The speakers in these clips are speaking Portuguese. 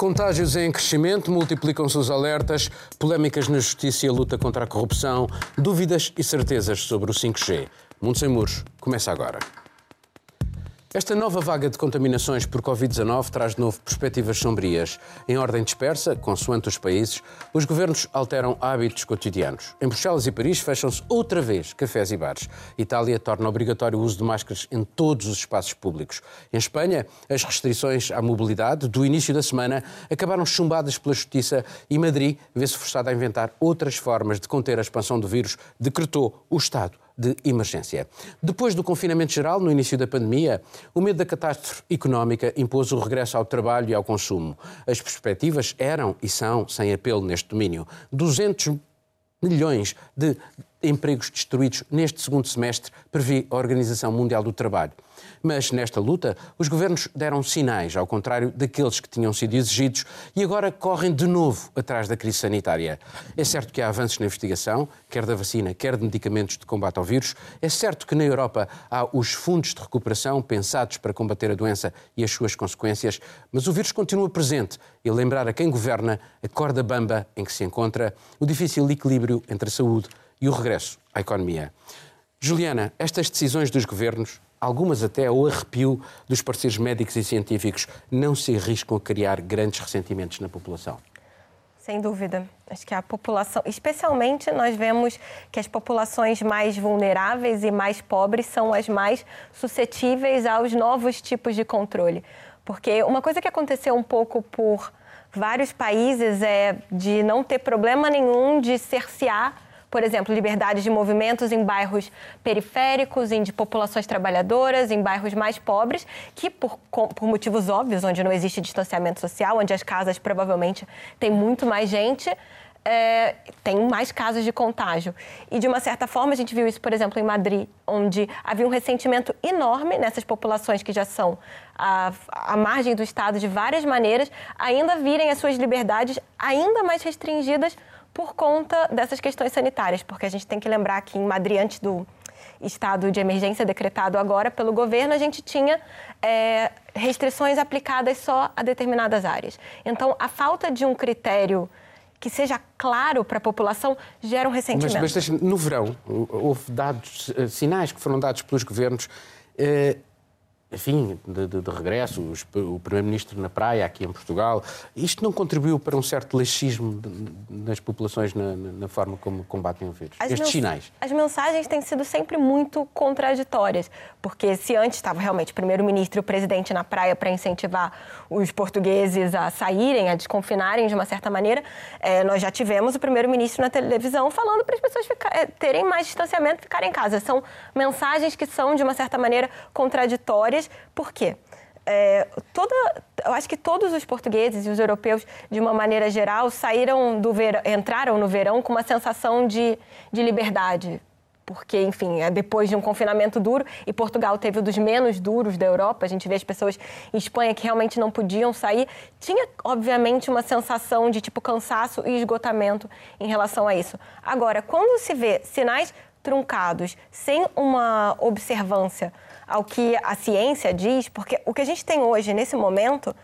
Contágios em crescimento, multiplicam-se os alertas, polémicas na justiça e a luta contra a corrupção, dúvidas e certezas sobre o 5G. Mundo Sem Muros começa agora. Esta nova vaga de contaminações por Covid-19 traz de novo perspectivas sombrias. Em ordem dispersa, consoante os países, os governos alteram hábitos cotidianos. Em Bruxelas e Paris fecham-se outra vez cafés e bares. Itália torna obrigatório o uso de máscaras em todos os espaços públicos. Em Espanha, as restrições à mobilidade do início da semana acabaram chumbadas pela Justiça e Madrid vê-se forçada a inventar outras formas de conter a expansão do vírus, decretou o Estado de emergência. Depois do confinamento geral, no início da pandemia, o medo da catástrofe económica impôs o regresso ao trabalho e ao consumo. As perspectivas eram e são sem apelo neste domínio. 200 milhões de empregos destruídos neste segundo semestre, prevê a Organização Mundial do Trabalho. Mas nesta luta, os governos deram sinais, ao contrário daqueles que tinham sido exigidos, e agora correm de novo atrás da crise sanitária. É certo que há avanços na investigação, quer da vacina, quer de medicamentos de combate ao vírus. É certo que na Europa há os fundos de recuperação pensados para combater a doença e as suas consequências, mas o vírus continua presente e lembrar a quem governa a corda bamba em que se encontra o difícil equilíbrio entre a saúde e o regresso à economia. Juliana, estas decisões dos governos, algumas até ao arrepio dos parceiros médicos e científicos, não se arriscam a criar grandes ressentimentos na população? Sem dúvida. Acho que a população, especialmente nós vemos que as populações mais vulneráveis e mais pobres são as mais suscetíveis aos novos tipos de controle. Porque uma coisa que aconteceu um pouco por vários países é de não ter problema nenhum de cercear por exemplo, liberdade de movimentos em bairros periféricos, em de populações trabalhadoras, em bairros mais pobres, que por, por motivos óbvios, onde não existe distanciamento social, onde as casas provavelmente têm muito mais gente, é, tem mais casos de contágio. E, de uma certa forma, a gente viu isso, por exemplo, em Madrid, onde havia um ressentimento enorme nessas populações que já são à, à margem do Estado de várias maneiras, ainda virem as suas liberdades ainda mais restringidas por conta dessas questões sanitárias, porque a gente tem que lembrar que em Madrid, antes do estado de emergência decretado agora pelo governo, a gente tinha é, restrições aplicadas só a determinadas áreas. Então, a falta de um critério que seja claro para a população gera um ressentimento. Mas, mas no verão, houve dados, eh, sinais que foram dados pelos governos. Eh, enfim, de, de, de regresso, o Primeiro-Ministro na praia, aqui em Portugal. Isto não contribuiu para um certo laxismo nas populações na, na, forma como combatem o vírus? As Estes sinais. As mensagens têm sido sempre muito contraditórias, porque se antes estava realmente o Primeiro-Ministro e o Presidente na praia para incentivar os portugueses a saírem, a desconfinarem de uma certa maneira, é, nós já tivemos o Primeiro-Ministro na televisão falando para as pessoas ficar, é, terem mais distanciamento e ficarem em casa. São mensagens que são, de uma certa maneira, contraditórias por quê? É, toda, eu acho que todos os portugueses e os europeus, de uma maneira geral, saíram do verão, entraram no verão com uma sensação de, de liberdade. Porque, enfim, é depois de um confinamento duro, e Portugal teve um dos menos duros da Europa, a gente vê as pessoas em Espanha que realmente não podiam sair. Tinha, obviamente, uma sensação de tipo cansaço e esgotamento em relação a isso. Agora, quando se vê sinais truncados, sem uma observância ao que a ciência diz, porque o que a gente tem hoje, nesse momento,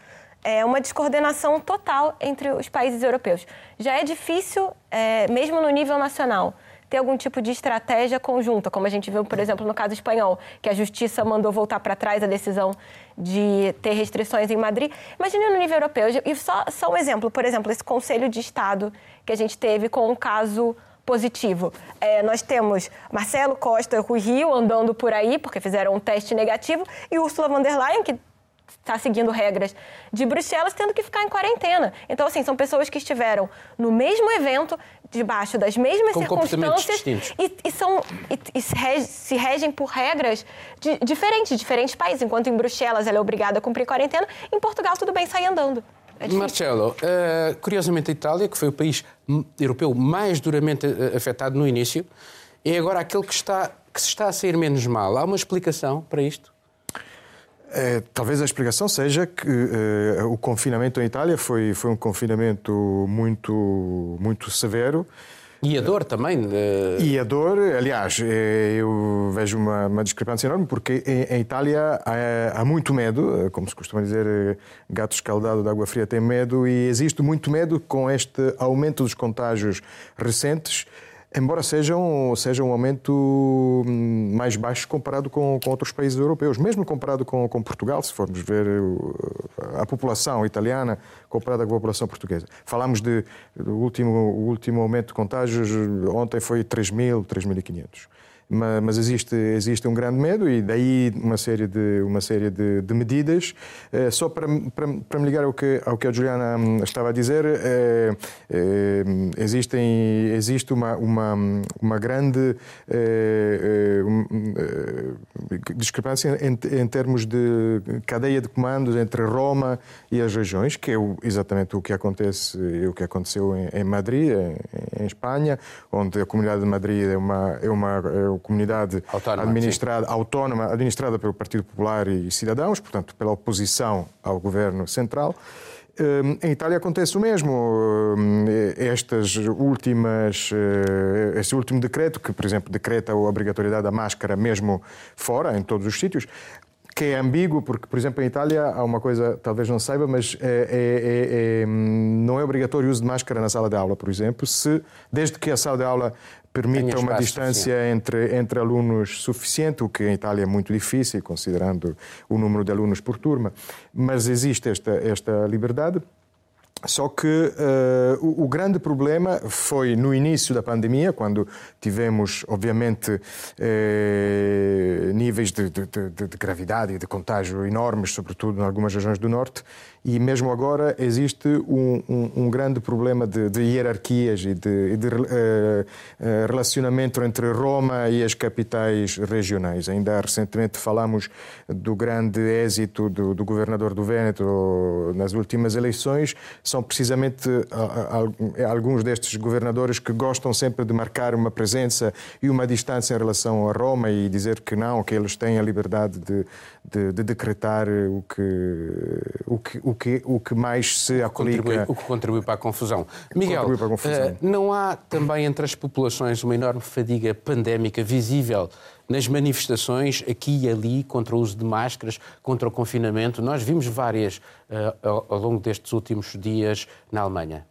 é uma descoordenação total entre os países europeus. Já é difícil, é, mesmo no nível nacional, ter algum tipo de estratégia conjunta, como a gente viu, por exemplo, no caso espanhol, que a justiça mandou voltar para trás a decisão de ter restrições em Madrid. Imagine no nível europeu. E só, só um exemplo, por exemplo, esse Conselho de Estado que a gente teve com o caso positivo. É, nós temos Marcelo Costa Rui Rio andando por aí, porque fizeram um teste negativo, e Ursula von der Leyen, que está seguindo regras de Bruxelas, tendo que ficar em quarentena. Então, assim, são pessoas que estiveram no mesmo evento, debaixo das mesmas Com circunstâncias e, e, são, e, e se, rege, se, regem por regras de, diferentes, de diferentes países. Enquanto em Bruxelas ela é obrigada a cumprir quarentena, em Portugal tudo bem sair andando. É Marcelo, uh, curiosamente a Itália, que foi o país europeu mais duramente eh, afetado no início, é agora aquele que, está, que se está a sair menos mal. Há uma explicação para isto? É, talvez a explicação seja que uh, o confinamento em Itália foi, foi um confinamento muito, muito severo E a dor também. De... E a dor, aliás, eh, eu vejo uma, uma discrepância enorme, porque em, em Itália há, há, muito medo, como se costuma dizer, gato escaldado de água fria tem medo, e existe muito medo com este aumento dos contágios recentes. Embora seja um, seja um aumento hum, mais baixo comparado com, com outros países europeus, mesmo comparado com, com, Portugal, se formos ver a população italiana comparada com a população portuguesa. Falámos de, do último, último aumento de contágios, ontem foi 3.000, 3.500 mas existe, existe um grande medo e daí uma série de, uma série de, de medidas. Eh, só para, para, para, me ligar ao que, ao que a Juliana hum, estava a dizer, é, é, existem, existe uma, uma, uma grande é, discrepância em, em termos de cadeia de comandos entre Roma e as regiões, que é exatamente o que acontece o que aconteceu em, em Madrid, em, em, Espanha, onde a comunidade de Madrid é uma, é uma é comunidade autónoma, administrada, autónoma, administrada pelo Partido Popular e Cidadãos, portanto, pela oposição ao governo central. Hum, em Itália acontece o mesmo. Hum, estas últimas, eh, este último decreto, que, por exemplo, decreta a obrigatoriedade da máscara mesmo fora, em todos os sítios, que é ambíguo, porque, por exemplo, em Itália há uma coisa, talvez não saiba, mas é, é, é, não é obrigatório o uso de máscara na sala de aula, por exemplo, se, desde que a sala de aula permita uma distância entre, entre alunos suficiente, o que em Itália é muito difícil, considerando o número de alunos por turma. Mas existe esta, esta liberdade. Só que uh, o, o, grande problema foi no início da pandemia, quando tivemos, obviamente, eh, níveis de, de, de, de, gravidade e de contágio enormes, sobretudo em algumas regiões do Norte, e mesmo agora existe um, um, um grande problema de, hierarquias e de, uh, uh, relacionamento entre Roma e as capitais regionais. Ainda recentemente falamos do grande êxito do, do governador do Vêneto nas últimas eleições. São precisamente alguns destes governadores que gostam sempre de marcar uma presença e uma distância em relação a Roma e dizer que não, que eles têm a liberdade de, de, de decretar o que, o que, o que, o que mais se aplica. Contribui, o que contribui para a confusão. Miguel, a confusão. Uh, não há também entre as populações uma enorme fadiga pandémica visível nas manifestações aqui e ali contra o uso de máscaras, contra o confinamento? Nós vimos várias uh, ao, ao longo destes últimos dias na Alemanha.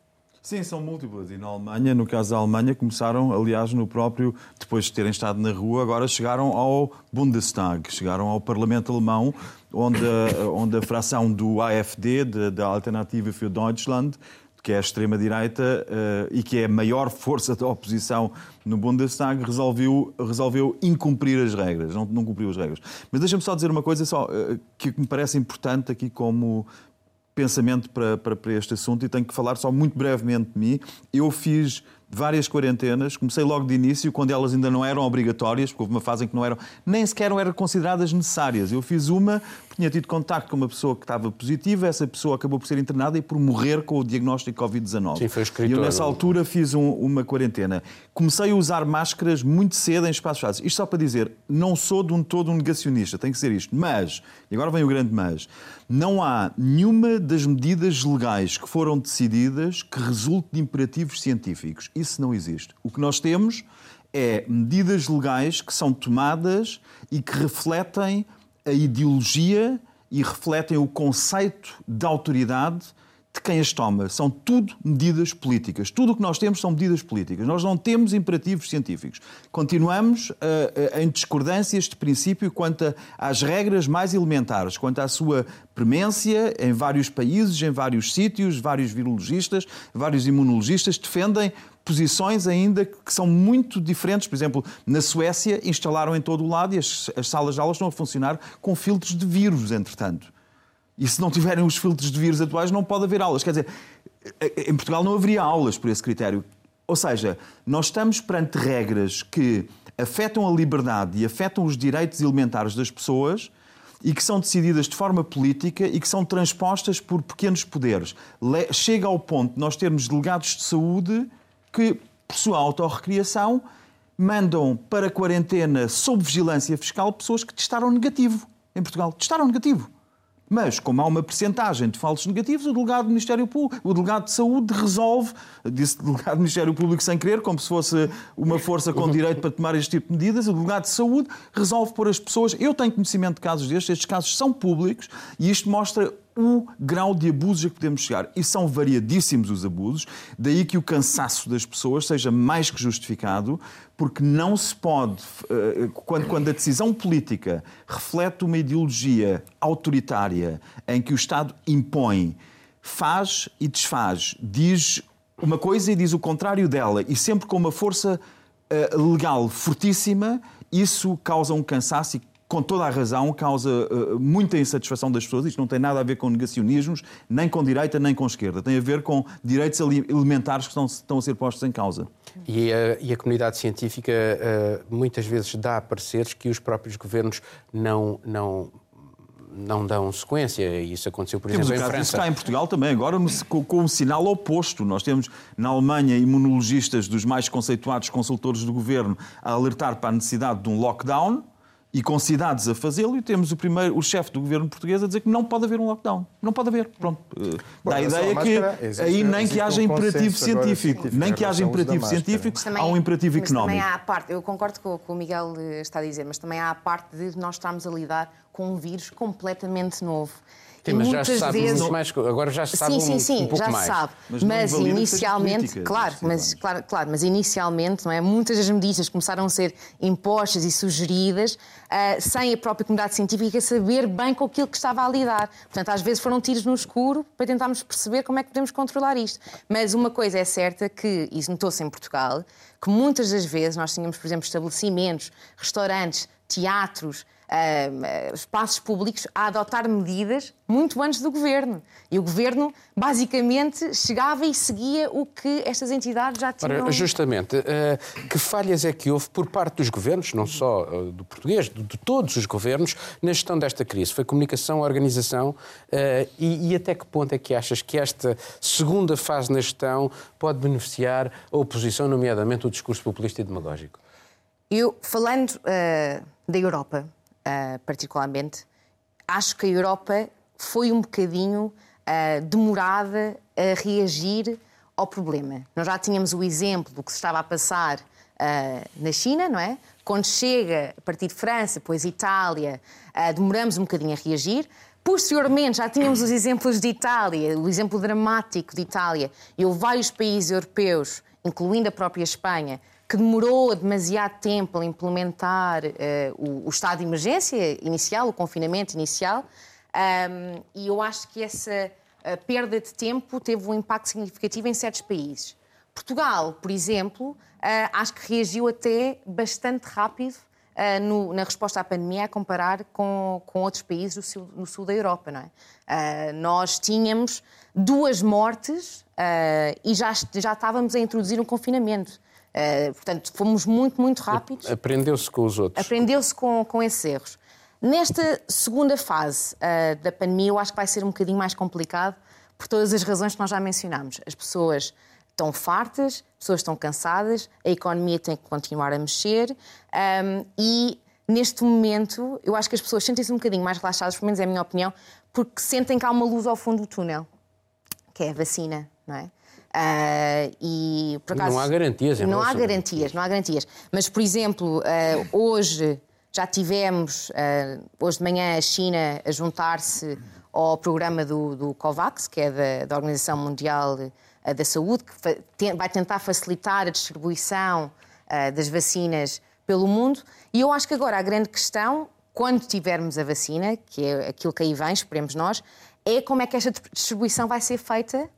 Sim, são múltiplas. E na Alemanha, no caso da Alemanha, começaram, aliás, no próprio, depois de terem estado na rua, agora chegaram ao Bundestag, chegaram ao Parlamento Alemão, onde, onde a fração do AfD, da Alternative für Deutschland, que é a extrema-direita uh, e que é a maior força da oposição no Bundestag, resolveu, resolveu incumprir as regras, não, não cumpriu as regras. Mas deixa-me só dizer uma coisa só, uh, que me parece importante aqui como pensamento para, para, para este assunto e tenho que falar só muito brevemente de mim. Eu fiz várias quarentenas. Comecei logo de início, quando elas ainda não eram obrigatórias, porque houve uma fase em que não eram, nem sequer eram consideradas necessárias. Eu fiz uma, tinha tido contacto com uma pessoa que estava positiva, essa pessoa acabou por ser internada e por morrer com o diagnóstico Covid-19. Sim, foi escritor. E eu, nessa altura, fiz um, uma quarentena. Comecei a usar máscaras muito cedo em espaços fechados. Isto só para dizer, não sou de um todo um negacionista, tem que ser isto. Mas, e agora vem o grande mas, não há nenhuma das medidas legais que foram decididas que resulte de imperativos científicos. Isso não existe. O que nós temos é medidas legais que são tomadas e que refletem a ideologia e refletem o conceito de autoridade de quem as toma. São tudo medidas políticas. Tudo o que nós temos são medidas políticas. Nós não temos imperativos científicos. Continuamos uh, em discordâncias de princípio quanto às regras mais elementares, quanto à sua premência em vários países, em vários sítios, vários virologistas, vários imunologistas defendem posições ainda que são muito diferentes. Por exemplo, na Suécia instalaram em todo o lado e as, as salas de aulas estão a funcionar com filtros de vírus, entretanto. E se não tiverem os filtros de vírus atuais, não pode haver aulas. Quer dizer, em Portugal não haveria aulas por esse critério. Ou seja, nós estamos perante regras que afetam a liberdade e afetam os direitos elementares das pessoas e que são decididas de forma política e que são transpostas por pequenos poderes. Chega ao ponto de nós termos delegados de saúde que, por sua autorrecriação, mandam para quarentena sob vigilância fiscal pessoas que testaram negativo em Portugal. Testaram negativo Mas, como há uma percentagem de falsos negativos, o delegado do Ministério Público, o delegado de Saúde resolve, disse delegado do Ministério Público sem querer, como se fosse uma força com direito para tomar este tipo de medidas, o delegado de Saúde resolve pôr as pessoas. Eu tenho conhecimento de casos destes, estes casos são públicos e isto mostra o grau de abusos a que podemos chegar. E são variadíssimos os abusos, daí que o cansaço das pessoas seja mais que justificado, porque não se pode, eh, quando, a decisão política reflete uma ideologia autoritária em que o Estado impõe, faz e desfaz, diz uma coisa e diz o contrário dela, e sempre com uma força eh, legal fortíssima, isso causa um cansaço e com toda a razão, causa uh, muita insatisfação das pessoas. Isto não tem nada a ver com negacionismos, nem com direita, nem com esquerda. Tem a ver com direitos elementares que estão, estão a ser postos em causa. E a, e a comunidade científica uh, muitas vezes dá pareceres que os próprios governos não, não não dão sequência. E isso aconteceu, por temos exemplo, em França. Isso está em Portugal também, agora com, com um sinal oposto. Nós temos na Alemanha imunologistas dos mais conceituados consultores do governo a alertar para a necessidade de um lockdown e com cidades a fazê-lo, e temos o primeiro, o chefe do governo português a dizer que não pode haver um lockdown. Não pode haver. Pronto. Eh, Bom, Dá a ideia que aí nem que haja imperativo científico, nem que haja imperativo científico, também, há um imperativo mas económico. Também há a parte, eu concordo com o que o Miguel eh, está a dizer, mas também há a parte de nós estarmos a lidar com um vírus completamente novo. Sim, mas já se sabe vezes... mais, agora já se sabe sim, sim, sim, um, um pouco já mais. se sabe. Mas, mas inicialmente, claro, mas, claro, claro, mas inicialmente, não é? Muitas das medidas começaram a ser impostas e sugeridas uh, sem a própria comunidade científica saber bem com aquilo que estava a lidar. Portanto, às vezes foram tiros no escuro para tentarmos perceber como é que podemos controlar isto. Mas uma coisa é certa que, isso notou-se em Portugal, que muitas das vezes nós tínhamos, por exemplo, estabelecimentos, restaurantes, teatros, uh, espaços públicos a adotar medidas muito antes do governo. E o governo, basicamente, chegava e seguia o que estas entidades já tinham. Ora, justamente, uh, que falhas é que houve por parte dos governos, não só uh, do português, de, de, todos os governos, na gestão desta crise? Foi comunicação, organização e, e até que ponto é que achas que esta segunda fase na gestão pode beneficiar a oposição, nomeadamente o discurso populista e demagógico? Eu, falando da Europa, uh, particularmente, acho que a Europa foi um bocadinho uh, demorada a reagir ao problema. Nós já tínhamos o exemplo do que se estava a passar na China, não é? Quando chega a partir de França, depois Itália, demoramos um bocadinho a reagir. Posteriormente, já tínhamos os exemplos de Itália, o exemplo dramático de Itália, e vários países europeus, incluindo a própria Espanha, que demorou demasiado tempo a implementar uh, o, o, estado de emergência inicial, o confinamento inicial, um, e eu acho que essa uh, perda de tempo teve um impacto significativo em certos países. Portugal, por exemplo, uh, acho que reagiu até bastante rápido no, na resposta à pandemia a comparar com, com outros países do sul, no sul da Europa. Não é? nós tínhamos duas mortes e já, já estávamos a introduzir um confinamento. Uh, portanto, fomos muito, muito rápidos. Aprendeu-se com os outros. Aprendeu-se com, com esses erros. Nesta segunda fase uh, da pandemia, eu acho que vai ser um bocadinho mais complicado por todas as razões que nós já mencionámos. As pessoas estão fartas, as pessoas estão cansadas, a economia tem que continuar a mexer um, e neste momento eu acho que as pessoas sentem-se um bocadinho mais relaxadas, pelo menos é a minha opinião, porque sentem que há uma luz ao fundo do túnel, que é a vacina, não é? Uh, e, por acaso, não há garantias. Não há garantias, não há garantias. Mas, por exemplo, uh, hoje já tivemos, uh, hoje de manhã, a China a juntar-se ao programa do, do, COVAX, que é da, da Organização Mundial da Saúde, que vai tentar facilitar a distribuição das vacinas pelo mundo. E eu acho que agora a grande questão, quando tivermos a vacina, que é aquilo que aí vem, esperemos nós, é como é que esta distribuição vai ser feita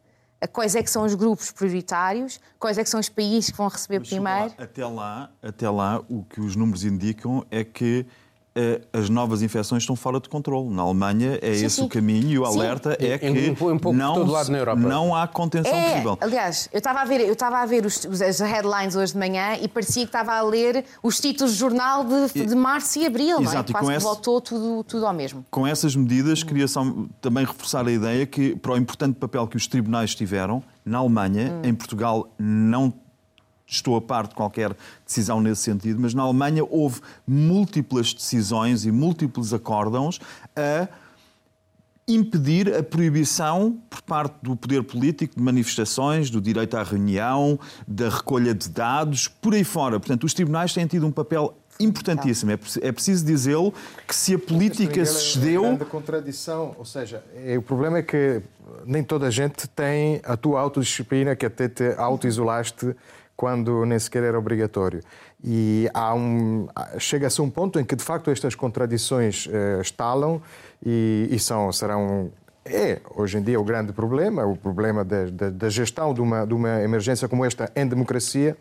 quais é que são os grupos prioritários, quais é que são os países que vão receber Mas, primeiro. Até lá, até lá, o que os números indicam é que as novas infecções estão fora de controle. Na Alemanha é sim, esse sim. o caminho e o alerta sim. é que um não, não há contenção é, possível. Aliás, eu estava a ver, eu estava a ver os, as headlines hoje de manhã e parecia que estava a ler os títulos de jornal de, de março e abril, Exato, não é? Quase esse, voltou tudo, tudo ao mesmo. Com essas medidas, queria só, também reforçar a ideia que, para o importante papel que os tribunais tiveram, na Alemanha, hum. em Portugal, não estou a par de qualquer decisão nesse sentido, mas na Alemanha houve múltiplas decisões e múltiplos acórdãos a impedir a proibição por parte do poder político de manifestações, do direito à reunião, da recolha de dados, por aí fora. Portanto, os tribunais têm tido um papel importantíssimo. É, é preciso dizê-lo que se a política se cedeu. É uma contradição, ou seja, é, o problema é que nem toda a gente tem a tua autodisciplina que até te auto-isolaste quando nem sequer era obrigatório. E um, chega-se a um ponto em que, de facto, estas contradições eh, estalam e, e, são, serão. É, hoje em dia, o grande problema, o problema da, da, da gestão de uma, de uma emergência como esta em democracia.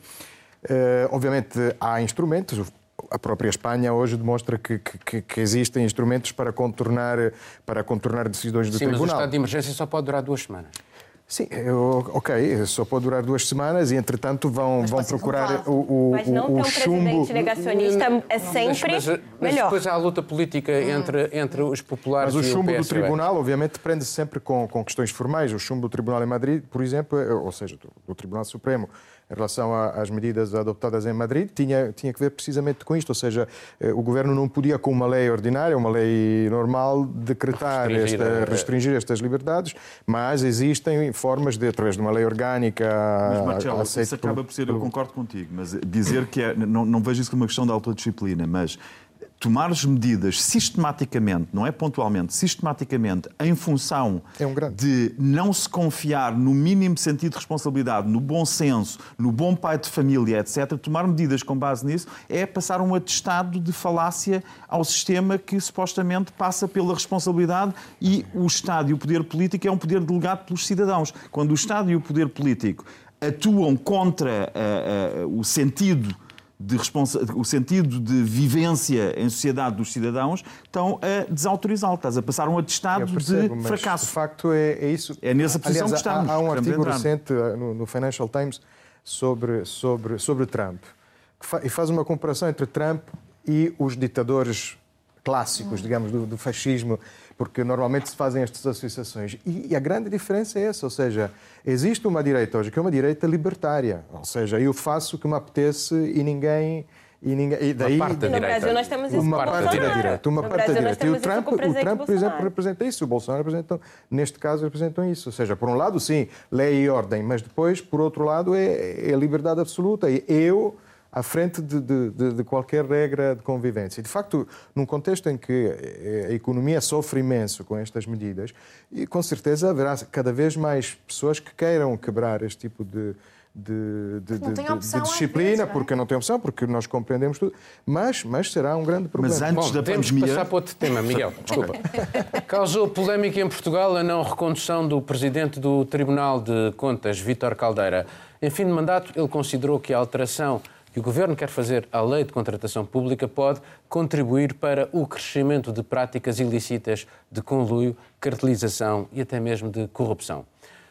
Eh, obviamente, há instrumentos, a própria Espanha hoje demonstra que, que, que, existem instrumentos para contornar, para contornar decisões do Sim, Tribunal. Sim, mas o estado de emergência só pode durar duas semanas. Sim, eu, ok, só pode durar duas semanas e, entretanto, vão, vão procurar o, o, mas não o, o chumbo. presidente negacionista é sempre mas, mas, mas melhor. depois há a luta política entre, entre os populares mas e o chumbo o do tribunal, obviamente, prende-se sempre com, com questões formais. O chumbo do tribunal em Madrid, por exemplo, ou seja, do, do Tribunal Supremo, em relação às medidas adoptadas em Madrid, tinha, tinha que ver precisamente com isto, ou seja, eh, o governo não podia, com uma lei ordinária, uma lei normal, decretar, restringir, esta, restringir estas liberdades, mas existem formas de, através de uma lei orgânica. Mas, Marcelo, isso acaba por ser, eu concordo contigo, mas dizer que é, não, não vejo isso como uma questão de autodisciplina, mas tomares medidas sistematicamente, não é pontualmente, sistematicamente, em função é um de não se confiar no mínimo sentido de responsabilidade, no bom senso, no bom pai de família, etc., tomar medidas com base nisso é passar um atestado de falácia ao sistema que supostamente passa pela responsabilidade e o Estado e o poder político é um poder delegado pelos cidadãos. Quando o Estado e o poder político atuam contra uh, uh, o sentido de o sentido de vivência em sociedade dos cidadãos, estão a desautorizá-lo. Estás a passar um atestado percebo, de fracasso. De facto, é, é, isso. É nessa posição Aliás, que estamos. Há, há um artigo recente uh, no, no, Financial Times sobre, sobre, sobre Trump, fa e faz uma comparação entre Trump e os ditadores clássicos, digamos, do, do fascismo porque normalmente se fazem estas associações. E, e, a grande diferença é essa, ou seja, existe uma direita hoje que é uma direita libertária, ou seja, eu faço o que me apetece e ninguém e, ninguém, e daí, uma parte da no direita. Brasil nós temos isso uma com parte da direita, uma no parte da direita. E o Trump, o Trump, por exemplo, representa isso. O Bolsonaro representa, neste caso, representam isso. Ou seja, por um lado, sim, lei e ordem, mas depois, por outro lado, é, é liberdade absoluta. E eu à frente de, de, de, qualquer regra de convivência. De facto, num contexto em que a economia sofre imenso com estas medidas, e com certeza haverá cada vez mais pessoas que queiram quebrar este tipo de, de, de, de, de, disciplina, é? porque não tem opção, porque nós compreendemos tudo, mas, mas será um grande problema. Mas antes Bom, da pandemia... passar para outro tema, Miguel, desculpa. Causou polémica em Portugal a não recondução do presidente do Tribunal de Contas, Vítor Caldeira. Em fim de mandato, ele considerou que a alteração que o Governo quer fazer à lei de contratação pública pode contribuir para o crescimento de práticas ilícitas de conluio, cartelização e até mesmo de corrupção.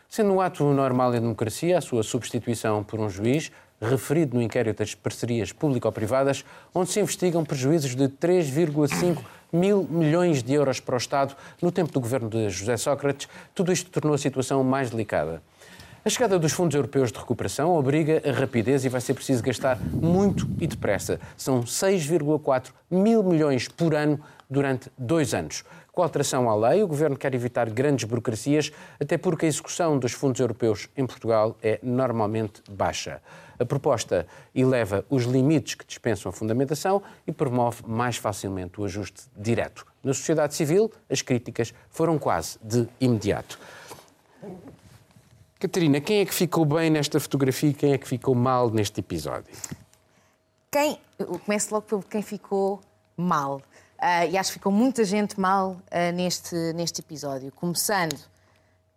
Sendo um ato normal em democracia a sua substituição por um juiz, referido no inquérito das parcerias público-privadas, onde se investigam prejuízos de 3,5 mil milhões de euros para o Estado no tempo do governo de José Sócrates, tudo isto tornou a situação mais delicada. A chegada dos fundos europeus de recuperação obriga a rapidez e vai ser preciso gastar muito e depressa. São 6,4 mil milhões por ano durante dois anos. Com a alteração à lei, o Governo quer evitar grandes burocracias, até porque a execução dos fundos europeus em Portugal é normalmente baixa. A proposta eleva os limites que dispensam a fundamentação e promove mais facilmente o ajuste direto. Na sociedade civil, as críticas foram quase de imediato. Catarina, quem é que ficou bem nesta fotografia e quem é que ficou mal neste episódio? Quem, eu começo logo pelo quem ficou mal. Uh, e acho que ficou muita gente mal uh, neste, neste episódio. Começando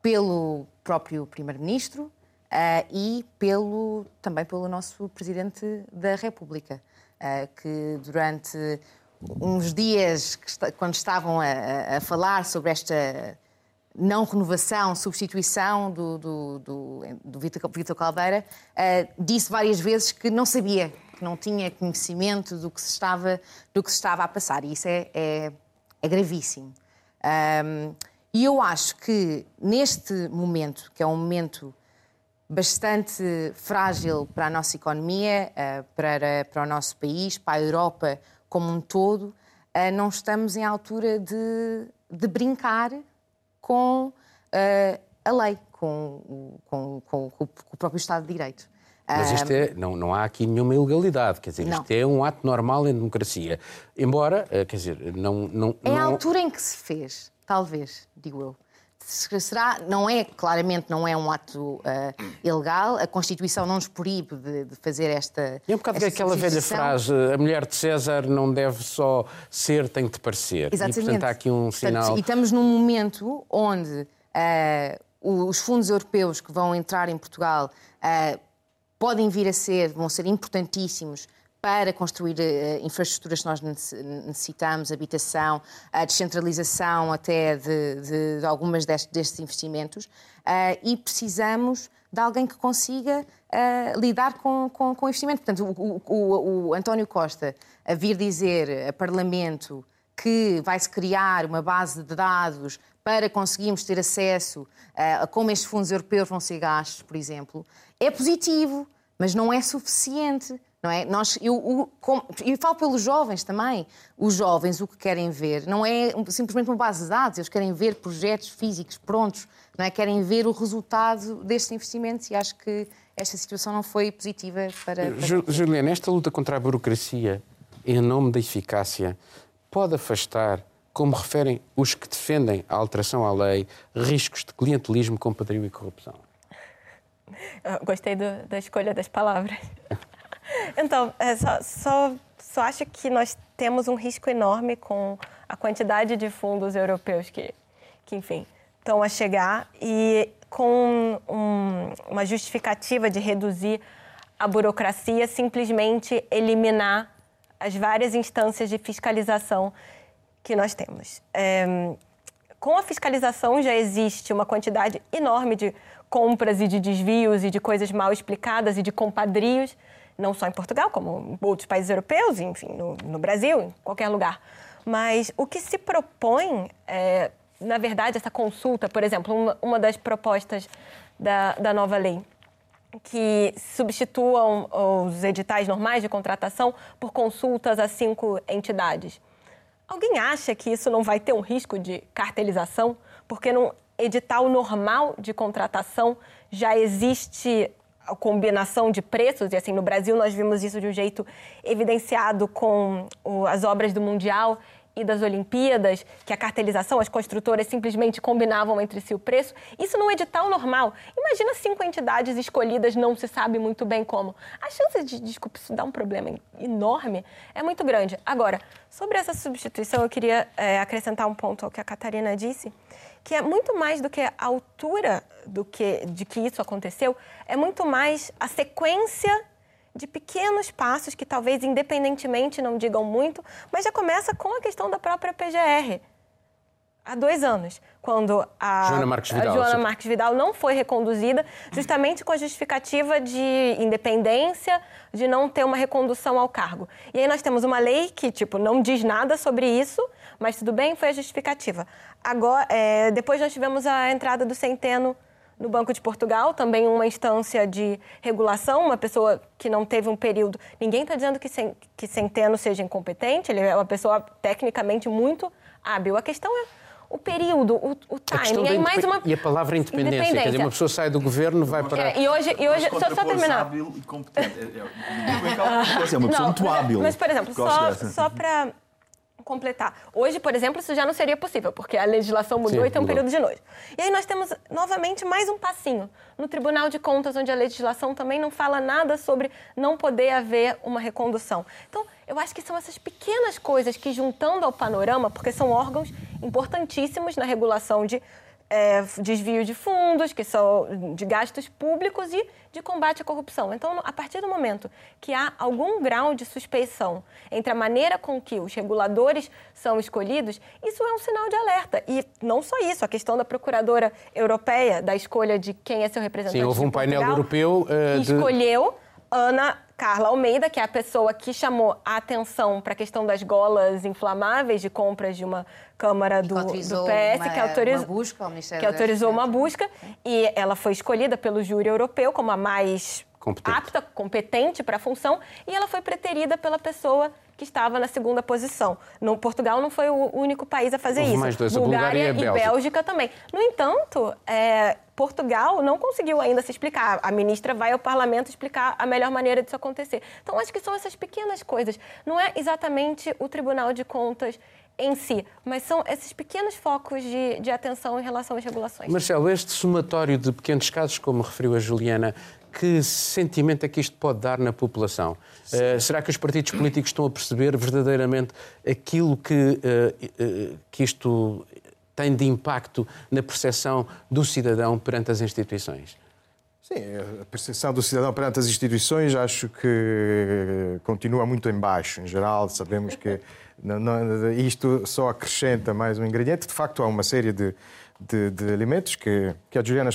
pelo próprio Primeiro-Ministro uh, e pelo, também pelo nosso Presidente da República, que durante uns dias, quando estavam a, a falar sobre esta não renovação, substituição do, do, do, do Vitor Caldeira, uh, disse várias vezes que não sabia, que não tinha conhecimento do que se estava, do que se estava a passar. E isso é, é, é gravíssimo. Um, e eu acho que neste momento, que é um momento bastante frágil para a nossa economia, uh, para, para o nosso país, para a Europa como um todo, uh, não estamos em altura de, de brincar com uh, a lei, com, com, com, com, o próprio Estado de Direito. Mas isto é, não, não há aqui nenhuma ilegalidade, quer dizer, Não. isto é um ato normal em democracia. Embora, eh, quer dizer, não. não, É a não- altura em que se fez, talvez, digo eu. Se- Será, não é, claramente não é um ato ah, ilegal, a Constituição não nos proíbe de, de fazer esta. É um bocado aquela velha frase: a mulher de César não deve só ser, tem de parecer. Exatamente. E, portanto, há aqui um Portanto, sinal. e estamos num momento onde ah, os fundos europeus que vão entrar em Portugal ah, podem vir a ser, vão ser importantíssimos para construir ah, infraestruturas que nós nece- necessitamos, habitação, a descentralização até de, de- de algumas destes, destes investimentos, ah, e precisamos de alguém que consiga ah, lidar com, com, com o investimento. Portanto, o, o- o- António Costa a vir dizer a Parlamento que vai-se criar uma base de dados para conseguirmos ter acesso eh, a como estes fundos europeus vão ser gastos, por exemplo, é positivo, mas não é suficiente. Não é? Nós, eu, o- com- e falo pelos jovens também. Os jovens o que querem ver não é simplesmente uma base de dados, eles querem ver projetos físicos prontos, não é? querem ver o resultado destes investimentos e acho que esta situação não foi positiva para. para... Ju- Juliana, esta luta contra a burocracia, em nome da eficácia, pode afastar, como referem os que defendem a alteração à lei, riscos de clientelismo, compadrio e corrupção? Eu Gostei do- da escolha das palavras. Então, é, só, só, só acho que nós temos um risco enorme com a quantidade de fundos europeus que, que enfim, estão a chegar e com um- uma justificativa de reduzir a burocracia, simplesmente eliminar as várias instâncias de fiscalização que nós temos. É, com a fiscalização já existe uma quantidade enorme de compras e de desvios e de coisas mal explicadas e de compadrios, não só em Portugal, como em outros países europeus, enfim, no, no Brasil, em qualquer lugar. Mas o que se propõe, é, na verdade, essa consulta, por exemplo, uma, uma das propostas da, da nova lei, que substituam os editais normais de contratação por consultas a cinco entidades. Alguém acha que isso não vai ter um risco de cartelização? Porque num edital normal de contratação já existe a combinação de preços, e assim, no Brasil nós vimos isso de um jeito evidenciado com o- as obras do Mundial e das Olimpíadas, que a cartelização, as construtoras simplesmente combinavam entre si o preço. Isso num edital normal. Imagina cinco entidades escolhidas, não se sabe muito bem como. A chance de, desculpa, isso dar um problema enorme é muito grande. Agora, sobre essa substituição, eu queria eh, acrescentar um ponto ao que a Catarina disse, que é muito mais do que a altura do que, de que isso aconteceu, é muito mais a sequência de pequenos passos que talvez independentemente não digam muito, mas já começa com a questão da própria PGR. Há dois anos, quando a Joana Marques Vidal, Joana. Marques Vidal não foi reconduzida, justamente com a justificativa de independência, de não ter uma recondução ao cargo. E aí nós temos uma lei que, tipo, não diz nada sobre isso, mas tudo bem, foi a justificativa. Agora, é, depois nós tivemos a entrada do Centeno no Banco de Portugal, também uma instância de regulação, uma pessoa que não teve um período. Ninguém está dizendo que, que Centeno seja incompetente, ele é uma pessoa tecnicamente muito hábil. A questão é o período, o, o timing. E mais independ- uma E a palavra independência, quer dizer, uma pessoa sai do governo, vai para. É, e hoje, e hoje só, só terminar. hábil e competente. É, é, é, é, é uma pessoa Não, muito hábil. Mas, por exemplo, só, só para completar. Hoje, por exemplo, isso já não seria possível, porque a legislação mudou Sim, e tem um mudou. período de noite. E aí nós temos, novamente, mais um passinho no Tribunal de Contas, onde a legislação também não fala nada sobre não poder haver uma recondução. Então, eu acho que são essas pequenas coisas que, juntando ao panorama, porque são órgãos importantíssimos na regulação de é, desvio de fundos, que são de gastos públicos e de combate à corrupção. Então, a partir do momento que há algum grau de suspeição entre a maneira com que os reguladores são escolhidos, isso é um sinal de alerta. E não só isso, a questão da procuradora europeia, da escolha de quem é seu representante. Sim, houve um painel Portugal, europeu, eh, que de- escolheu Ana Carla Almeida, que é a pessoa que chamou a atenção para a questão das golas inflamáveis de compras de uma Câmara do, do PS, uma- que autorizou, uma busca ao Ministério que autorizou uma busca e ela foi escolhida pelo júri europeu como a mais Competente. apta, competente para a função e ela foi preterida pela pessoa que estava na segunda posição. No, Portugal não foi o único país a fazer Houve isso. mais dois, a Bulgária, Bulgária e a e Bélgica. Bélgica também. No entanto, é, Portugal não conseguiu ainda se explicar. A ministra vai ao parlamento explicar a melhor maneira disso acontecer. Então, acho que são essas pequenas coisas. Não é exatamente o Tribunal de Contas em si, mas são esses pequenos focos de, de atenção em relação às regulações. Marcelo, este somatório de pequenos casos, como referiu a Juliana, que sentimento é que isto pode dar na população? Uh, será que os partidos políticos estão a perceber verdadeiramente aquilo que, uh, uh, que isto tem de impacto na percepção do cidadão perante as instituições? Sim, a percepção do cidadão perante as instituições acho que continua muito em baixo. Em geral, sabemos que não, não, isto só acrescenta mais um ingrediente. De facto, há uma série de, de, de alimentos que, que a Juliana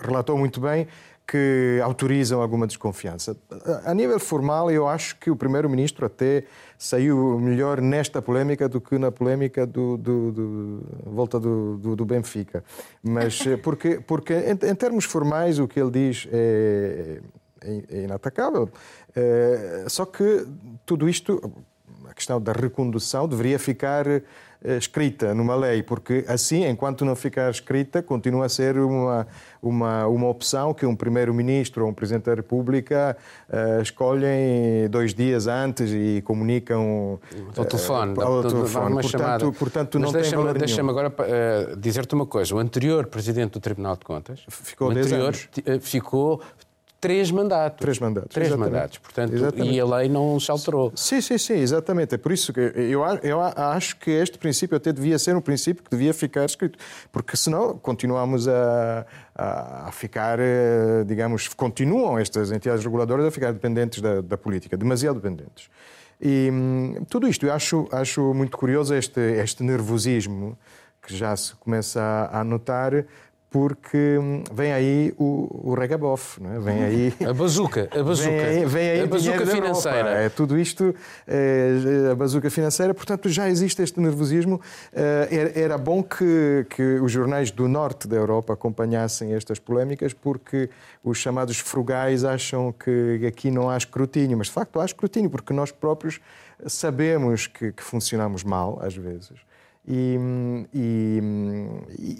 relatou muito bem que autorizam alguma desconfiança. A nível formal, eu acho que o primeiro-ministro até saiu melhor nesta polémica do que na polémica do, do, do volta do, do, do, Benfica. Mas porque, porque em, em, termos formais, o que ele diz é, é, é inatacável. É, só que tudo isto, a questão da recondução, deveria ficar escrita numa lei, porque assim, enquanto não ficar escrita, continua a ser uma, uma, uma opção que um primeiro-ministro ou um presidente da República uh, escolhem dois dias antes e comunicam ao telefone, uh, ao telefone. Portanto, chamada. portanto Mas não valor Deixa-me agora uh, dizer-te uma coisa. O anterior presidente do Tribunal de Contas ficou anterior ficou três mandatos. Três mandatos. Três exatamente. mandatos. Portanto, exatamente. e a lei não se alterou. Sim, sim, sim, exatamente. É por isso que eu, eu acho que este princípio até devia ser um princípio que devia ficar escrito. Porque senão continuamos a, a, ficar, eh, digamos, continuam estas entidades reguladoras a ficar dependentes da, da política, demasiado dependentes. E hum, tudo isto, eu acho, acho muito curioso este, este nervosismo que já se começa a, a notar porque vem aí o, o regabof, não é? vem aí... A bazuca, a bazuca. Vem aí, vem aí a bazuca financeira. Europa. É tudo isto, é, a bazuca financeira, portanto já existe este nervosismo. É, era, era bom que, que os jornais do norte da Europa acompanhassem estas polémicas, porque os chamados frugais acham que aqui não há escrutínio, mas de facto há escrutínio, porque nós próprios sabemos que, que funcionamos mal, às vezes. E, e,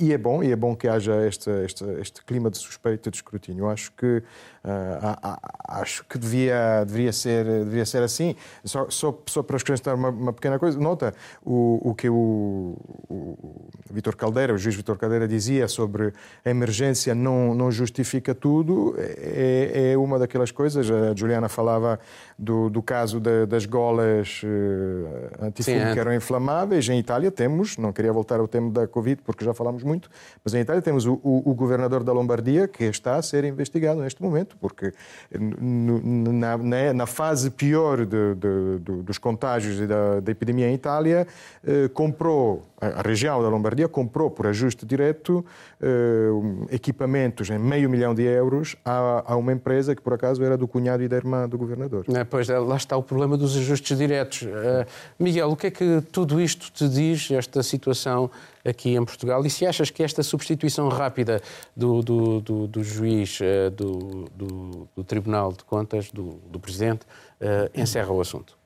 e, é bom, e é bom que haja este, este, este clima de suspeita de escrutínio. Acho que acho que devia, devia, ser, devia ser assim. Só, só, só para acrescentar uma, uma pequena coisa, nota o, o que o, o Vitor Caldeira, o juiz Vitor Caldeira dizia sobre a emergência não, não justifica tudo, é, é uma daquelas coisas. A Juliana falava do, do caso das golas uh, antifumo que eram inflamáveis. Em Itália temos, não queria voltar ao tema da Covid porque já falámos muito, mas em Itália temos o, o, o governador da Lombardia que está a ser investigado neste momento, porque na, na, na fase pior de, de, de, dos contágios e da, da, epidemia em Itália, eh, comprou, a região da Lombardia comprou por ajuste direto eh, equipamentos em meio milhão de euros a, a, uma empresa que por acaso era do cunhado e da irmã do governador. É, pois, lá está o problema dos ajustes diretos. Uh, Miguel, o que é que tudo isto te diz, esta situação aqui em Portugal, e se achas que esta substituição rápida do, do, do, do juiz uh, do, do, Tribunal de Contas, do, Presidente, uh, encerra o assunto?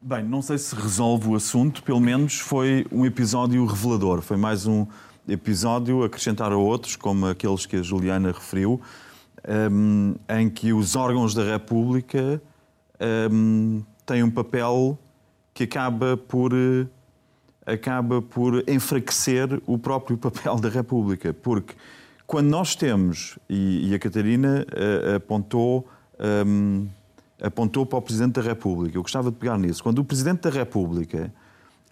Bem, não sei se resolve o assunto, pelo menos foi um episódio revelador. Foi mais um episódio a acrescentar a outros, como aqueles que a Juliana referiu, um, em que os órgãos da República um, têm um papel que acaba por acaba por enfraquecer o próprio papel da República, porque quando nós temos e, a Catarina uh, apontou um, apontou para o Presidente da República, eu gostava de pegar nisso, quando o Presidente da República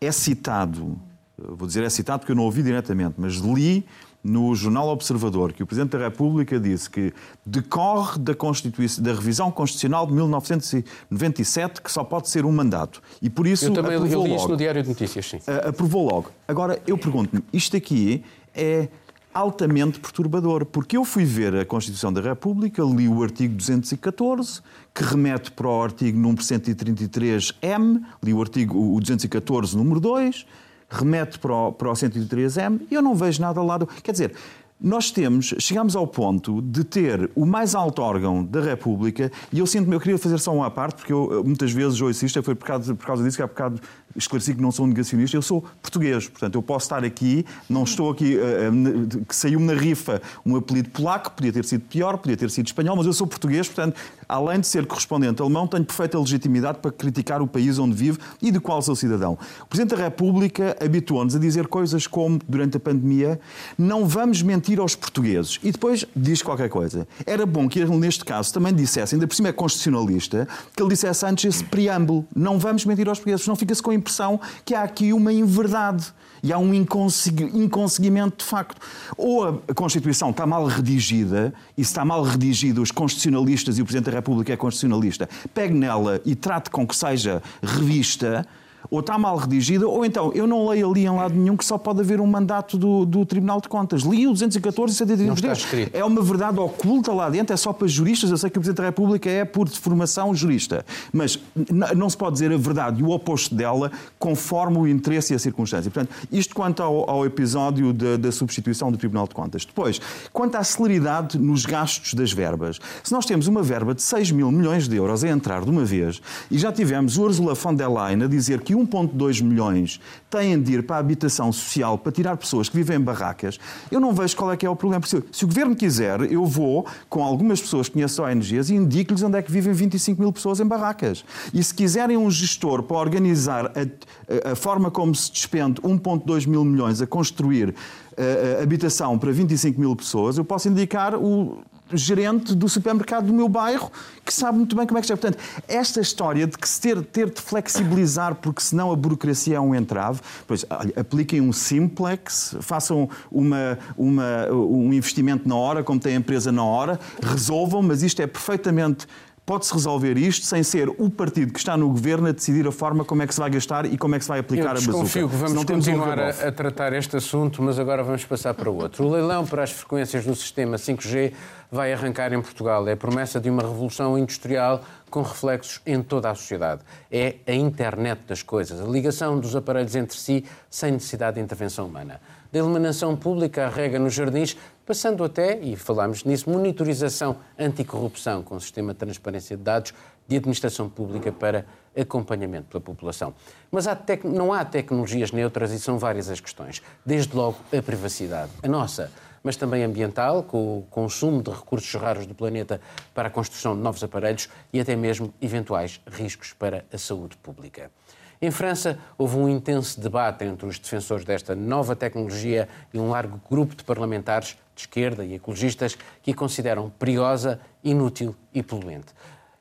é citado, vou dizer é citado porque eu não ouvi diretamente, mas li no Jornal Observador que o Presidente da República disse que decorre da, Constituição, da revisão constitucional de 1997 que só pode ser um mandato. E por isso eu também aprovou li logo. isso no Diário de Notícias, sim. Aprovou logo. Agora, eu pergunto-me, isto aqui é altamente perturbador, porque eu fui ver a Constituição da República, li o artigo 214, que remete para o artigo número 133M, li o artigo o 214, número 2, remete para o, para o 103M e eu não vejo nada lá do. Quer dizer, nós temos, chegamos ao ponto de ter o mais alto órgão da República, e eu sinto-me, eu queria fazer só uma parte, porque eu muitas vezes ouço isto, foi por causa, por causa disso que há bocado esclareci que não sou um negacionista, eu sou português, portanto eu posso estar aqui, não estou aqui, uh, que saiu-me na rifa um apelido polaco, podia ter sido pior, podia ter sido espanhol, mas eu sou português, portanto, além de ser correspondente alemão, tenho perfeita legitimidade para criticar o país onde vivo e de qual sou cidadão. O Presidente da República habituou-nos a dizer coisas como, durante a pandemia, não vamos mentir aos portugueses. E depois diz qualquer coisa. Era bom que ele, neste caso, também dissesse, ainda por cima é constitucionalista, que ele dissesse antes esse preâmbulo. Não vamos mentir aos portugueses, não fica-se com a impressão que há aqui uma inverdade e há um inconseguimento de facto. Ou a Constituição está mal redigida, e se está mal redigida, os constitucionalistas e o Presidente da República é constitucionalista, pegue nela e trate com que seja revista ou está mal redigida, ou então eu não leio ali em lado nenhum que só pode haver um mandato do, do Tribunal de Contas. Li o 214 e 132 É uma verdade oculta lá dentro, é só para juristas. Eu sei que o Presidente da República é, por formação, jurista. Mas não se pode dizer a verdade e o oposto dela conforme o interesse e a circunstância. Portanto, isto quanto ao, ao episódio da, da substituição do Tribunal de Contas. Depois, quanto à celeridade nos gastos das verbas. Se nós temos uma verba de 6 mil milhões de euros a entrar de uma vez e já tivemos Ursula von der Leyen a dizer que 1,2 milhões têm de ir para a habitação social para tirar pessoas que vivem em barracas, eu não vejo qual é que é o problema. Se, se o governo quiser, eu vou com algumas pessoas que conheço ONGs e indico-lhes onde é que vivem 25 mil pessoas em barracas. E se quiserem um gestor para organizar a, a forma como se despende 1,2 mil milhões a construir a, a habitação para 25 mil pessoas, eu posso indicar o gerente do supermercado do meu bairro que sabe muito bem como é que é. Portanto, esta história de que se ter, ter de flexibilizar porque senão a burocracia é um entrave, pois apliquem um simplex, façam uma, uma, um investimento na hora, como tem a empresa na hora, resolvam, mas isto é perfeitamente Pode-se resolver isto sem ser o partido que está no governo a decidir a forma como é que se vai gastar e como é que se vai aplicar Eu a bazuca. confio que vamos continuar a, a, tratar este assunto, mas agora vamos passar para outro. O leilão para as frequências do sistema 5G vai arrancar em Portugal. É a promessa de uma revolução industrial com reflexos em toda a sociedade. É a internet das coisas, a ligação dos aparelhos entre si sem necessidade de intervenção humana. Da iluminação pública à rega nos jardins, passando até, e falámos nisso, monitorização anticorrupção com o sistema de transparência de dados de administração pública para acompanhamento pela população. Mas há não há tecnologias neutras e são várias as questões. Desde logo a privacidade. A nossa mas também ambiental, com o consumo de recursos raros do planeta para a construção de novos aparelhos e até mesmo eventuais riscos para a saúde pública. Em França, houve um intenso debate entre os defensores desta nova tecnologia e um largo grupo de parlamentares de esquerda e ecologistas que a consideram perigosa, inútil e poluente.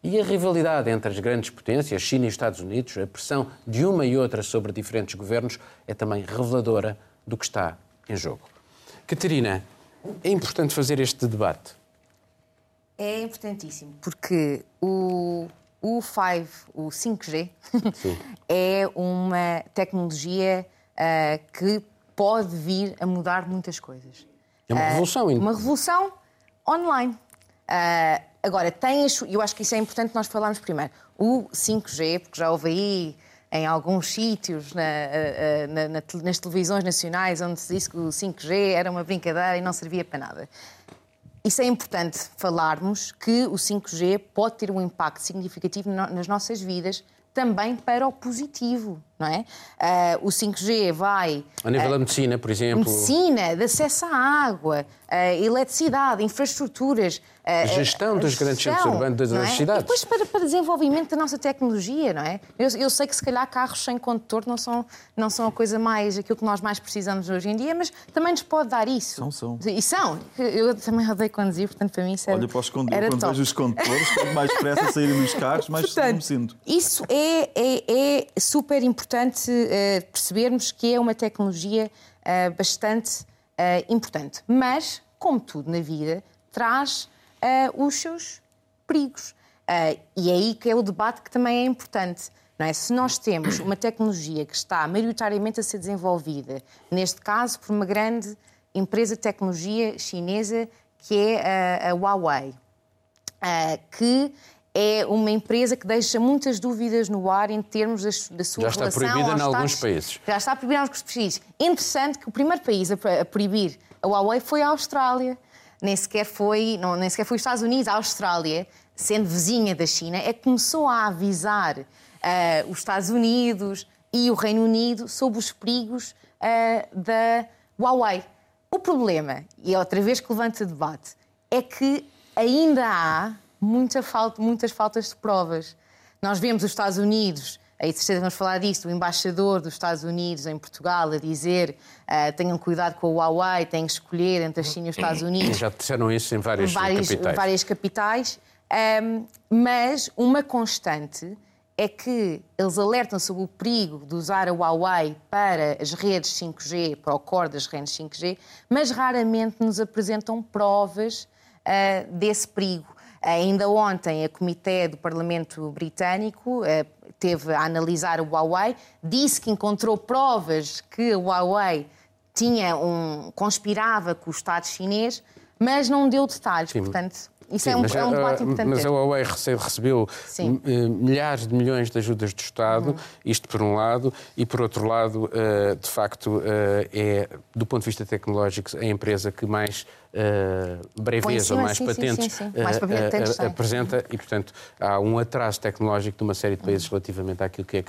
E a rivalidade entre as grandes potências, China e Estados Unidos, a pressão de uma e outra sobre diferentes governos, é também reveladora do que está em jogo. Catarina, é importante fazer este debate? É importantíssimo, porque o, o 5, o 5G, é uma tecnologia uh, que pode vir a mudar muitas coisas. É uma revolução, uh, Uma revolução online. Uh, agora, tem, eu acho que isso é importante nós falarmos primeiro. O 5G, porque já houve aí em alguns sítios na, na, na, nas televisões nacionais onde se disse que o 5G era uma brincadeira e não servia para nada. Isso é importante falarmos que o 5G pode ter um impacto significativo nas nossas vidas, também para o positivo, não é? Uh, o 5G vai... A nível uh, da medicina, por exemplo... Medicina, de acesso à água, uh, eletricidade, infraestruturas... A gestão dos grandes centros urbanos das é? cidades. E depois para, para desenvolvimento da nossa tecnologia, não é? Eu, eu, sei que se calhar carros sem condutor não são, não são a coisa mais, aquilo que nós mais precisamos hoje em dia, mas também nos pode dar isso. São, são. E são. Eu também odeio conduzir, portanto para mim isso era Olha, posso conduzir, quando top. vejo os condutores, quanto mais depressa saírem dos carros, mais portanto, me sinto. Isso é, é, é super importante uh, percebermos que é uma tecnologia uh, bastante uh, importante. Mas, como tudo na vida, traz os seus perigos. E é aí que é o debate que também é importante. É? Se nós temos uma tecnologia que está maioritariamente a ser desenvolvida, neste caso por uma grande empresa de tecnologia chinesa que é a, a Huawei, que é uma empresa que deixa muitas dúvidas no ar em termos da, da sua já relação está proibida em alguns países. Já está proibida em alguns países. Interessante que o primeiro país a, a proibir a Huawei foi à Austrália. Nem sequer foi, não, nem sequer foi os Estados Unidos, a Austrália, sendo vizinha da China, é que começou a avisar uh, os Estados Unidos e o Reino Unido sobre os perigos uh, da Huawei. O problema, e é outra vez que levanta debate, é que ainda há muita falta, muitas faltas de provas. Nós vemos os Estados Unidos aí certeza vamos falar disto, o embaixador dos Estados Unidos em Portugal a dizer uh, tenham cuidado com o Huawei, têm que escolher entre a China e os Estados Unidos. Já disseram isso em várias, várias capitais. Várias capitais um, mas uma constante é que eles alertam sobre o perigo de usar a Huawei para as redes 5G, para o core das redes 5G, mas raramente nos apresentam provas uh, desse perigo. Ainda ontem, a Comitê do Parlamento Britânico uh, teve a analisar o Huawei, disse que encontrou provas que o Huawei tinha um, conspirava com o Estado chinês, mas não deu detalhes. Sim. Portanto, isso Sim, é, um, é um debate importante. Mas a Huawei recebeu Sim. Eh, milhares de milhões de ajudas do Estado, uhum. isto por um lado, e por outro lado, eh, de facto, eh, é, do ponto de vista tecnológico, a empresa que mais breveza ou mais sim, patentes, sim, mais patentes apresenta e, portanto, há um atraso tecnológico de uma série de países uhum. relativamente àquilo que é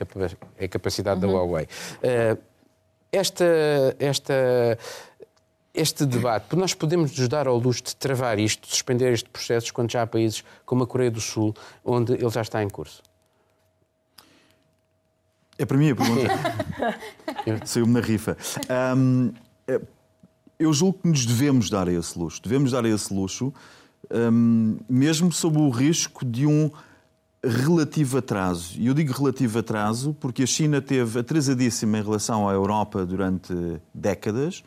a capacidade uhum. da Huawei. Esta, esta este debate, nós podemos nos dar ao luxo de travar isto, de suspender este processo, quando já há países como a Coreia do Sul, onde ele já está em curso? É para mim a pergunta. Saiu-me na rifa. Um, é, eu julgo que nos devemos dar a esse luxo. Devemos dar a esse luxo, um, mesmo sob o risco de um relativo atraso. E eu digo relativo atraso porque a China teve atrasadíssima em relação à Europa durante décadas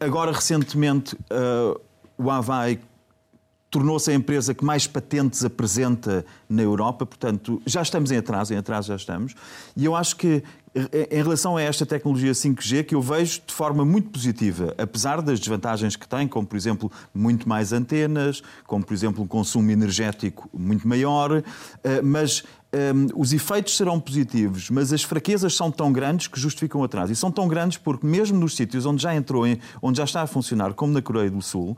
agora, recentemente, uh, o Huawei tornou-se a empresa que mais patentes apresenta na Europa, portanto, já estamos em atraso, em atraso já estamos. E eu acho que, em relação a esta tecnologia 5G, que eu vejo de forma muito positiva, apesar das desvantagens que tem, como, por exemplo, muito mais antenas, como, por exemplo, um consumo energético muito maior, ah, mas um, os efeitos serão positivos, mas as fraquezas são tão grandes que justificam o atraso. E são tão grandes porque, mesmo nos sítios onde já entrou, onde já está a funcionar, como na Coreia do Sul,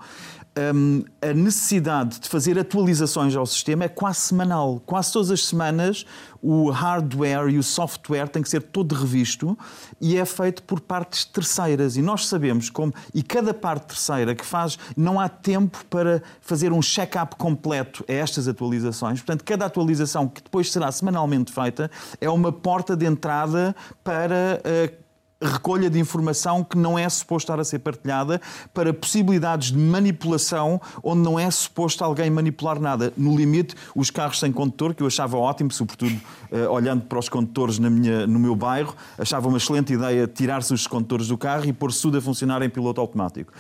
um, a necessidade de fazer atualizações ao sistema é quase semanal. Quase todas as semanas o hardware e o software têm que ser todo revisto e é feito por partes terceiras. E nós sabemos como, e cada parte terceira que faz, não há tempo para fazer um check-up completo a estas atualizações. Portanto, cada atualização que depois será semanalmente feita é uma porta de entrada para. Uh, recolha de informação que não é suposto estar a ser partilhada para possibilidades de manipulação onde não é suposto alguém manipular nada. No limite, os carros sem condutor, que eu achava ótimo, sobretudo uh, olhando para os condutores na minha, no meu bairro, achava uma excelente ideia tirar-se os condutores do carro e pôr-se tudo a funcionar em piloto automático,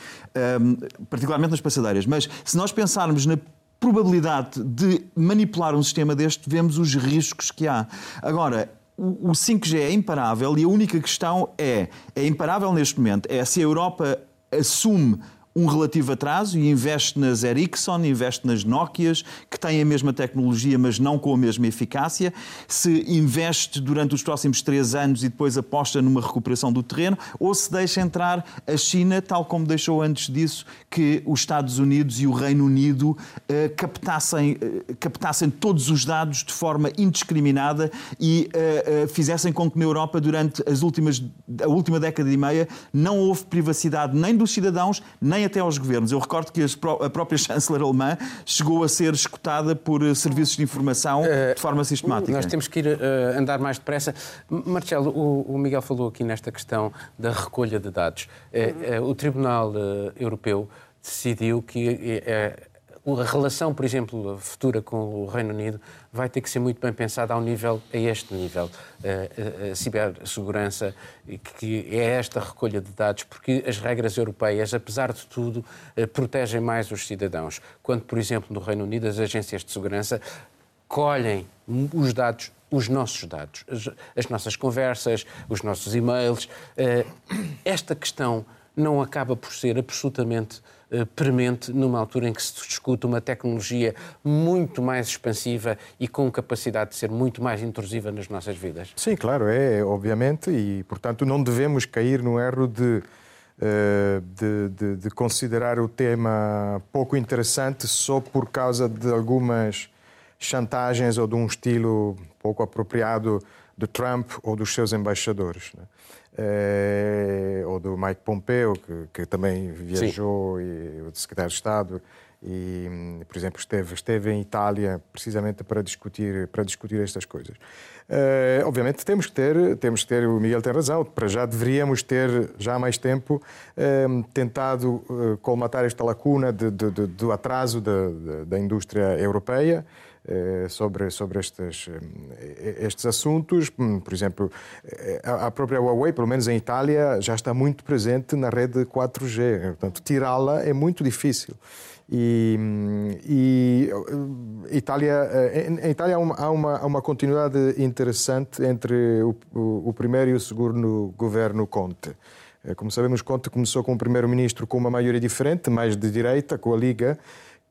um, particularmente nas passadeiras. Mas se nós pensarmos na probabilidade de manipular um sistema deste, vemos os riscos que há. Agora, o 5G é imparável e a única questão é, é imparável neste momento, é se a Europa assume um relativo atraso e investe nas Ericsson, investe nas Nokias, que têm a mesma tecnologia, mas não com a mesma eficácia. Se investe durante os próximos três anos e depois aposta numa recuperação do terreno, ou se deixa entrar a China, tal como deixou antes disso que os Estados Unidos e o Reino Unido eh, captassem, eh, captassem todos os dados de forma indiscriminada e eh, fizessem com que na Europa, durante as últimas, a última década e meia, não houve privacidade nem dos cidadãos, nem até aos governos. Eu recordo que a própria chanceler alemã chegou a ser escutada por eh, serviços de informação eh, de forma sistemática. Nós temos que ir uh, andar mais depressa. Marcelo, o, o, Miguel falou aqui nesta questão da recolha de dados. Uh, uh, o Tribunal Europeu decidiu que a relação, por exemplo, futura com o Reino Unido vai ter que ser muito bem pensada ao nível, a este nível. A, a, a cibersegurança, que é esta recolha de dados, porque as regras europeias, apesar de tudo, eh, protegem mais os cidadãos. Quando, por exemplo, no Reino Unido, as agências de segurança colhem os dados os nossos dados, as, as, nossas conversas, os nossos e-mails. Eh, esta questão não acaba por ser absolutamente premente numa altura em que se discute uma tecnologia muito mais expansiva e com capacidade de ser muito mais intrusiva nas nossas vidas? Sim, claro, é, obviamente, e portanto não devemos cair no erro de uh, de, de, de, considerar o tema pouco interessante só por causa de algumas chantagens ou de um estilo pouco apropriado de Trump ou dos seus embaixadores. Né? Eh, ou do Mike Pompeo, que, que também viajou, Sim. e o secretário de Estado, e, por exemplo, esteve, esteve em Itália precisamente para discutir, para discutir estas coisas. Uh, obviamente temos que ter, temos que ter, o Miguel tem razão, para já deveríamos ter já há mais tempo uh, tentado uh, colmatar esta lacuna de, de, de, do atraso da, da indústria europeia. Eh, sobre, sobre estes, eh, estes assuntos. Hum, por exemplo, eh, a própria Huawei, pelo menos em Itália, já está muito presente na rede 4G. Portanto, tirá-la é muito difícil. E, hum, e Itália, em Itália há uma, há uma, continuidade interessante entre o, o primeiro e o segundo governo Conte. Como sabemos, Conte começou com o primeiro-ministro com uma maioria diferente, mais de direita, com a Liga,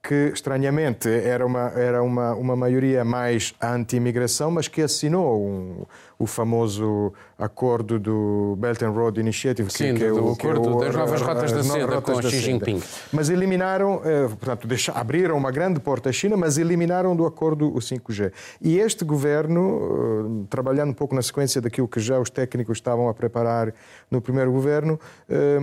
que estranhamente era uma, era uma, uma maioria mais anti-imigração, mas que assinou um, o famoso acordo do Belt and Road Initiative. Sim, que, é o, acordo o, das novas rotas da seda com Xi Jinping. Mas eliminaram, eh, portanto, abriram uma grande porta à China, mas eliminaram do acordo o 5G. E este governo, eh, trabalhando um pouco na sequência daquilo que já os técnicos estavam a preparar no primeiro governo, eh,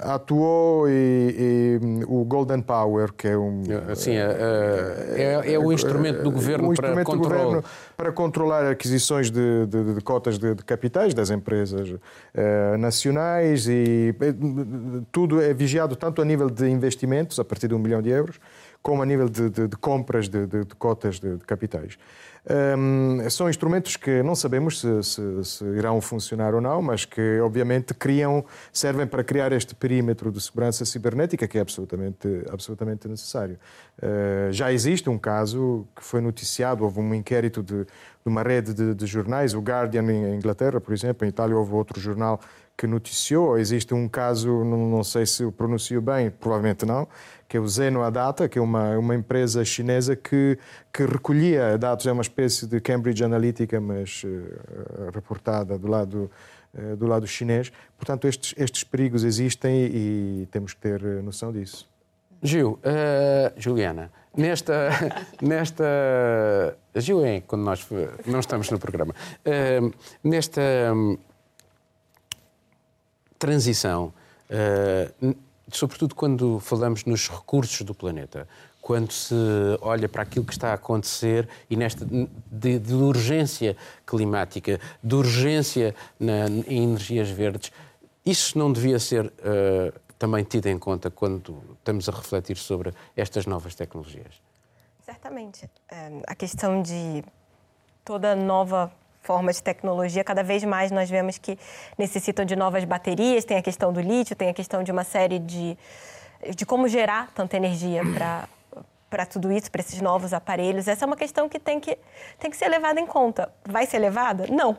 atuou e, e o Golden Power, que é um... Assim, é, é, é o instrumento do governo para controlar... para controlar aquisições de, de, de cotas de, de, capitais das empresas eh, nacionais e eh, tudo é vigiado tanto a nível de investimentos, a partir de um milhão de euros, como a nível de, de, de compras de, cotas de, capitais. Um, são instrumentos que não sabemos se, se, se, irão funcionar ou não, mas que obviamente criam, servem para criar este perímetro de segurança cibernética que é absolutamente, absolutamente necessário. Uh, já existe um caso que foi noticiado, houve um inquérito de, de uma rede de, de, jornais, o Guardian em Inglaterra, por exemplo, em Itália houve outro jornal que noticiou. Existe um caso, não, sei se o pronuncio bem, provavelmente não, que é o Zenoadata, que é uma, uma empresa chinesa que, que recolhia dados, é uma espécie de Cambridge Analytica, mas uh, reportada do lado, uh, do lado chinês. Portanto, estes, estes perigos existem e temos que ter noção disso. Gil, uh, Juliana, nesta, nesta. Gil é quando nós não estamos no programa. Uh, nesta um, transição, uh, sobretudo quando falamos nos recursos do planeta, quando se olha para aquilo que está a acontecer e nesta de, de urgência climática, de urgência na, em energias verdes, isso não devia ser uh, também tido em conta quando estamos a refletir sobre estas novas tecnologias? Certamente. É, a questão de toda nova formas de tecnologia, cada vez mais nós vemos que necessitam de novas baterias, tem a questão do lítio, tem a questão de uma série de, de como gerar tanta energia para para tudo isso, para esses novos aparelhos. Essa é uma questão que tem, que tem que ser levada em conta. Vai ser levada? Não.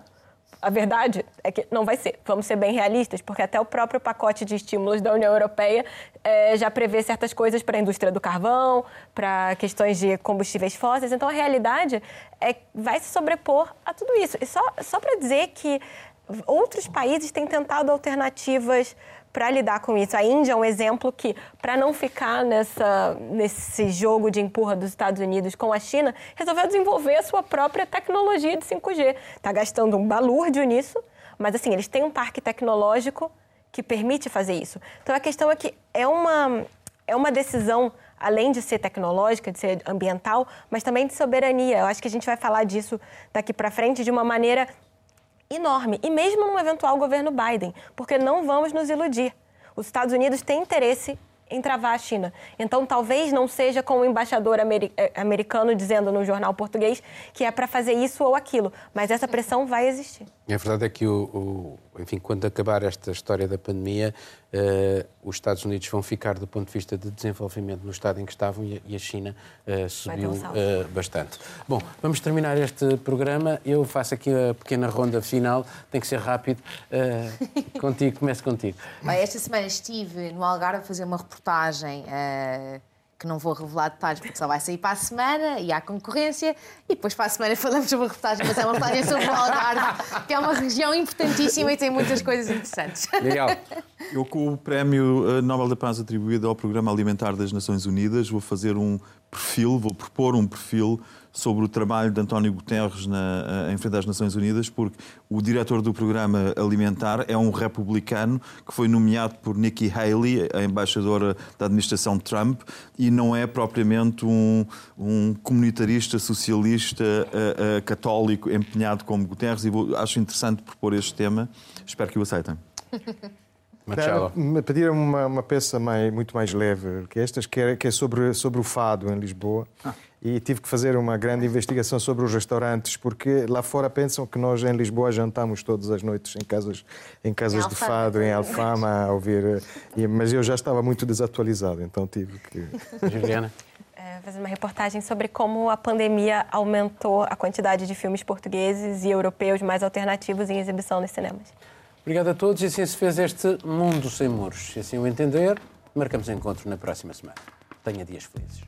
A verdade é que não vai ser. Vamos ser bem realistas, porque até o próprio pacote de estímulos da União Europeia é, já prevê certas coisas para a indústria do carvão, para questões de combustíveis fósseis. Então, a realidade é vai se sobrepor a tudo isso. E só, só para dizer que outros países têm tentado alternativas para lidar com isso. A Índia é um exemplo que, para não ficar nessa, nesse jogo de empurra dos Estados Unidos com a China, resolveu desenvolver a sua própria tecnologia de 5G. Está gastando um balúrdio nisso, mas assim, eles têm um parque tecnológico que permite fazer isso. Então a questão é que é uma, é uma decisão além de ser tecnológica, de ser ambiental, mas também de soberania. Eu acho que a gente vai falar disso daqui para frente de uma maneira enorme, e mesmo num eventual governo Biden, porque não vamos nos iludir. Os Estados Unidos têm interesse em travar a China. Então, talvez não seja com o embaixador eh, americano dizendo no jornal português que é para fazer isso ou aquilo, mas essa pressão vai existir. A verdade é que, o, o enfim, quando acabar esta história da pandemia, uh, os Estados Unidos vão ficar do ponto de vista de desenvolvimento no estado em que estavam e, e a China uh, subiu uh, bastante. Bom, vamos terminar este programa. Eu faço aqui a pequena ronda final, tem que ser rápido. contigo, começo contigo. Esta semana estive no Algarve a fazer uma reportagem que não vou revelar detalhes porque só vai sair para a semana e há concorrência. E depois para a semana falamos sobre a reportagem, mas é uma reportagem sobre o Algarve, que é uma região importantíssima e tem muitas coisas interessantes. Miguel. Eu, com o Prémio eh, Nobel da Paz atribuído ao Programa Alimentar das Nações Unidas, vou fazer um perfil, vou propor um perfil sobre o trabalho de António Guterres na, eh, em frente às Nações Unidas, porque o diretor do Programa Alimentar é um republicano que foi nomeado por Nikki Haley, a embaixadora da administração Trump, e não é propriamente um, um comunitarista socialista uh, uh, católico empenhado como Guterres, e vou, acho interessante propor este tema. Espero que o aceitem. Me pediram uma, uma peça mais, muito mais leve que estas, que é, que é sobre, sobre o fado em Lisboa. Ah. E tive que fazer uma grande investigação sobre os restaurantes, porque lá fora pensam que nós em Lisboa jantamos todas as noites em casas, em casas Em de Alfama. fado, em Alfama, a ouvir. e- Mas eu já estava muito desatualizado, então tive que. Juliana. É, fazer uma reportagem sobre como a pandemia aumentou a quantidade de filmes portugueses e europeus mais alternativos em exibição nos cinemas. Obrigado a todos e assim se fez este Mundo Sem Muros. Se assim o entender, marcamos encontro na próxima semana. Tenha dias felizes.